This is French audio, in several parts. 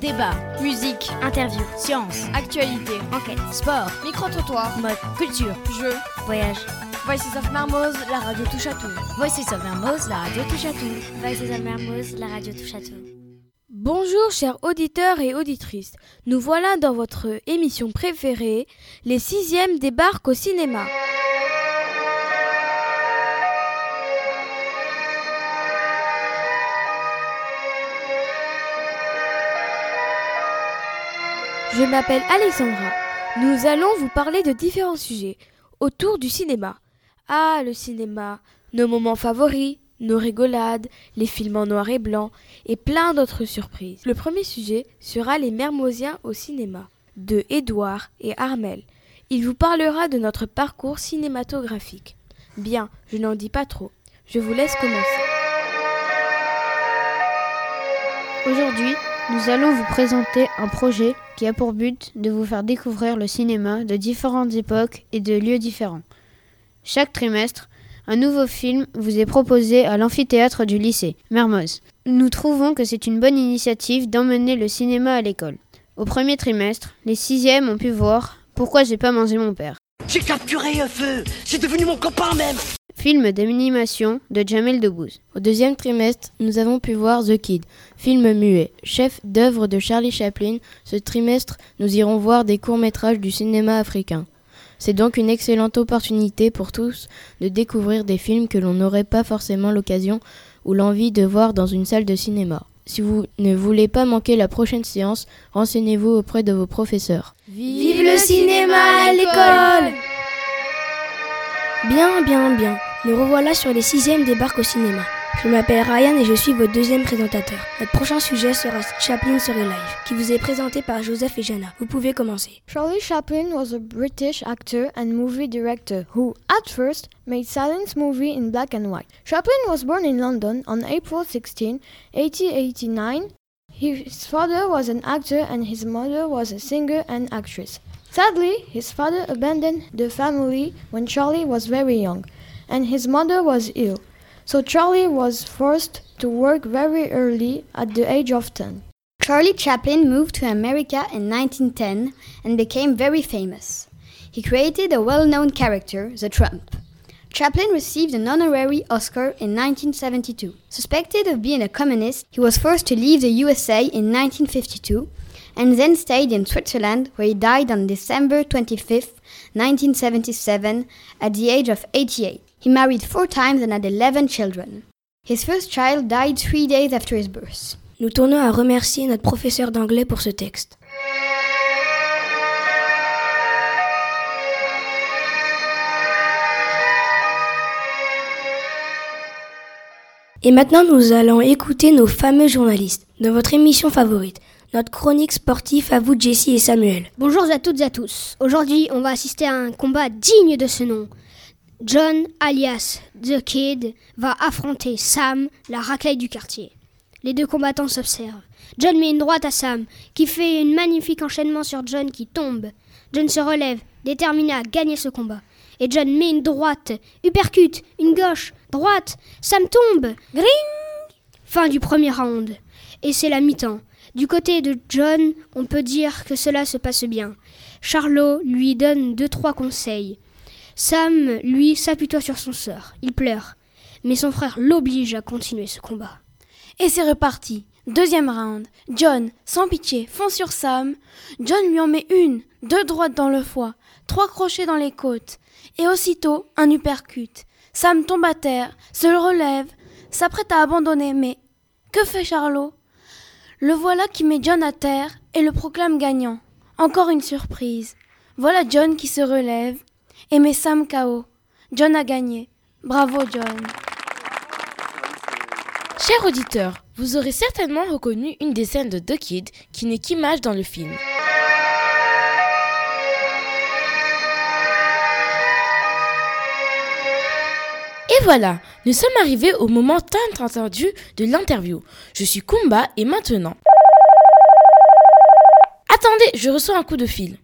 Débat, musique, interview, science, actualité, enquête, sport, micro-trottoir, mode, culture, jeux, voyage. Voices of Marmoz, la radio touche à tout. Voices of Mermoz, la radio touche à tout. Voices of Mermoz, la radio touche à tout. Bonjour chers auditeurs et auditrices, nous voilà dans votre émission préférée, les sixièmes débarquent au cinéma. Je m'appelle Alexandra. Nous allons vous parler de différents sujets autour du cinéma. Ah, le cinéma, nos moments favoris, nos rigolades, les films en noir et blanc et plein d'autres surprises. Le premier sujet sera les Mermosiens au cinéma de Édouard et Armel. Il vous parlera de notre parcours cinématographique. Bien, je n'en dis pas trop. Je vous laisse commencer. Aujourd'hui, nous allons vous présenter un projet qui a pour but de vous faire découvrir le cinéma de différentes époques et de lieux différents. Chaque trimestre, un nouveau film vous est proposé à l'amphithéâtre du lycée, Mermoz. Nous trouvons que c'est une bonne initiative d'emmener le cinéma à l'école. Au premier trimestre, les sixièmes ont pu voir Pourquoi j'ai pas mangé mon père? J'ai capturé un feu C'est devenu mon copain même Film d'animation de Jamel Debbouze. Au deuxième trimestre, nous avons pu voir The Kid, film muet, chef d'œuvre de Charlie Chaplin. Ce trimestre, nous irons voir des courts-métrages du cinéma africain. C'est donc une excellente opportunité pour tous de découvrir des films que l'on n'aurait pas forcément l'occasion ou l'envie de voir dans une salle de cinéma. Si vous ne voulez pas manquer la prochaine séance, renseignez-vous auprès de vos professeurs. Vive le cinéma à l'école Bien, bien, bien. Nous revoilà sur les sixièmes débarques au cinéma. Je m'appelle Ryan et je suis votre deuxième présentateur. Notre prochain sujet sera Chaplin serait live, qui vous est présenté par Joseph et Jana. Vous pouvez commencer. Charlie Chaplin was a British actor and movie director who, at first, made silent movie in black and white. Chaplin was born in London on April 16, 1889. His father was an actor and his mother was a singer and actress. Sadly, his father abandoned the family when Charlie was very young, and his mother was ill. So Charlie was forced to work very early at the age of 10. Charlie Chaplin moved to America in 1910 and became very famous. He created a well known character, the Trump. Chaplin received an honorary Oscar in 1972. Suspected of being a communist, he was forced to leave the USA in 1952 and then stayed in Switzerland, where he died on December 25, 1977, at the age of 88. He married four times and had 11 children. His first child died three days after his birth. Nous tenons à remercier notre professeur d'anglais pour ce texte. Et maintenant, nous allons écouter nos fameux journalistes de votre émission favorite, notre chronique sportive à vous, Jessie et Samuel. Bonjour à toutes et à tous. Aujourd'hui, on va assister à un combat digne de ce nom. John, alias The Kid, va affronter Sam, la racaille du quartier. Les deux combattants s'observent. John met une droite à Sam, qui fait un magnifique enchaînement sur John qui tombe. John se relève, déterminé à gagner ce combat. Et John met une droite, uppercut, une gauche, droite, Sam tombe. Gring Fin du premier round. Et c'est la mi-temps. Du côté de John, on peut dire que cela se passe bien. Charlot lui donne deux trois conseils. Sam, lui, s'apitoie sur son sort. Il pleure. Mais son frère l'oblige à continuer ce combat. Et c'est reparti. Deuxième round. John, sans pitié, fonce sur Sam. John lui en met une, deux droites dans le foie, trois crochets dans les côtes. Et aussitôt, un uppercut. Sam tombe à terre, se relève, s'apprête à abandonner, mais que fait Charlot? Le voilà qui met John à terre et le proclame gagnant. Encore une surprise. Voilà John qui se relève et met Sam KO. John a gagné. Bravo John. Chers auditeurs, vous aurez certainement reconnu une des scènes de The Kid qui n'est qu'image dans le film. Et voilà, nous sommes arrivés au moment tant attendu de l'interview. Je suis Kumba et maintenant... Attendez, je reçois un coup de fil.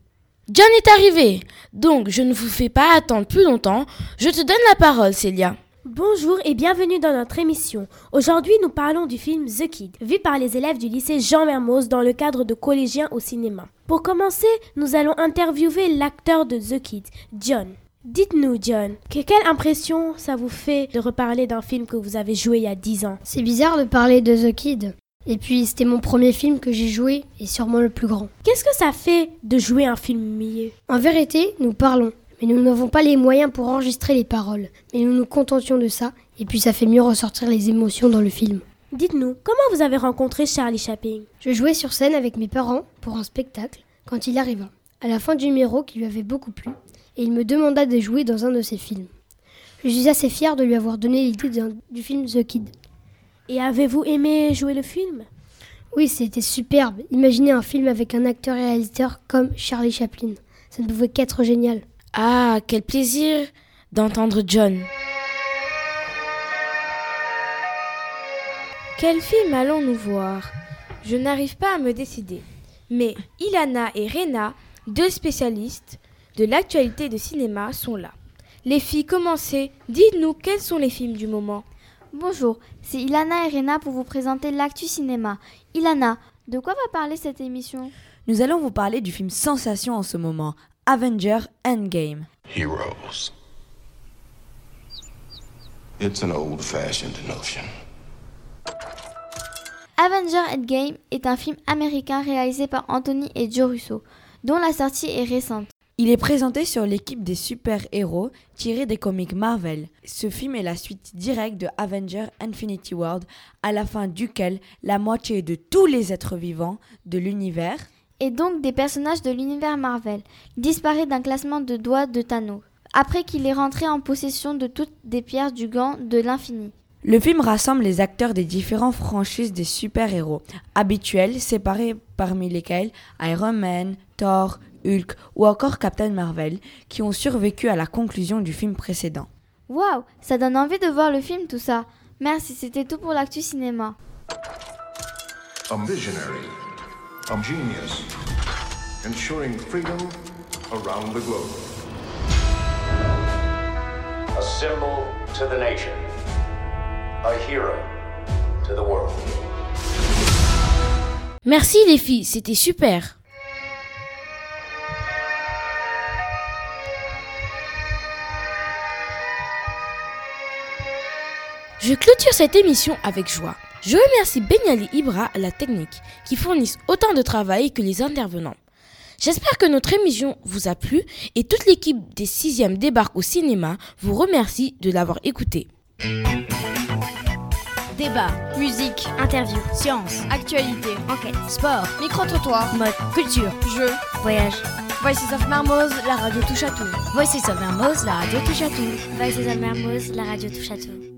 John est arrivé. Donc, je ne vous fais pas attendre plus longtemps. Je te donne la parole, Célia. Bonjour et bienvenue dans notre émission. Aujourd'hui, nous parlons du film The Kid, vu par les élèves du lycée Jean Mermoz dans le cadre de collégiens au cinéma. Pour commencer, nous allons interviewer l'acteur de The Kid, John. Dites-nous, John, que quelle impression ça vous fait de reparler d'un film que vous avez joué il y a 10 ans? C'est bizarre de parler de The Kid. Et puis, c'était mon premier film que j'ai joué et sûrement le plus grand. Qu'est-ce que ça fait de jouer un film milieu En vérité, nous parlons, mais nous n'avons pas les moyens pour enregistrer les paroles. Mais nous nous contentions de ça, et puis ça fait mieux ressortir les émotions dans le film. Dites-nous, comment vous avez rencontré Charlie Chaplin? Je jouais sur scène avec mes parents pour un spectacle quand il arriva. À la fin du numéro qui lui avait beaucoup plu, et il me demanda de jouer dans un de ses films. Je suis assez fière de lui avoir donné l'idée du film The Kid. Et avez-vous aimé jouer le film? Oui, c'était superbe. Imaginez un film avec un acteur-réalisateur comme Charlie Chaplin. Ça ne pouvait qu'être génial. Ah, quel plaisir d'entendre John. Quel film allons-nous voir? Je n'arrive pas à me décider. Mais Ilana et Rena, deux spécialistes de l'actualité de cinéma, sont là. Les filles, commencez. Dites-nous quels sont les films du moment? Bonjour, c'est Ilana et Rena pour vous présenter l'actu cinéma. Ilana, de quoi va parler cette émission? Nous allons vous parler du film sensation en ce moment, Avenger Endgame. Heroes. It's an old-fashioned notion. Avenger Endgame est un film américain réalisé par Anthony et Joe Russo, dont la sortie est récente. Il est présenté sur l'équipe des super-héros tirés des comics Marvel. Ce film est la suite directe de Avenger Infinity World, à la fin duquel la moitié de tous les êtres vivants de l'univers, et donc des personnages de l'univers Marvel, disparaît d'un classement de doigts de Thanos, après qu'il est rentré en possession de toutes des pierres du gant de l'infini. Le film rassemble les acteurs des différentes franchises des super-héros habituels, séparés parmi lesquels Iron Man, Thor, Hulk ou encore Captain Marvel, qui ont survécu à la conclusion du film précédent. Waouh, ça donne envie de voir le film tout ça. Merci, c'était tout pour l'actu cinéma. A visionary, a genius, ensuring freedom around the globe. A symbol to the nation, a hero to the world. Merci les filles, c'était super. Je clôture cette émission avec joie. Je remercie Benyali Ibra à la technique, qui fournissent autant de travail que les intervenants. J'espère que notre émission vous a plu et toute l'équipe des 6e débarque au cinéma vous remercie de l'avoir écouté. Débat, musique, interview, science, actualité, enquête, sport, micro-trottoir, mode, culture, jeux, voyage. Voices of Mermoz, la radio touche à tout. Voices of Mermoz, la radio touche à tout. Voices of Mermoz, la radio touche à tout.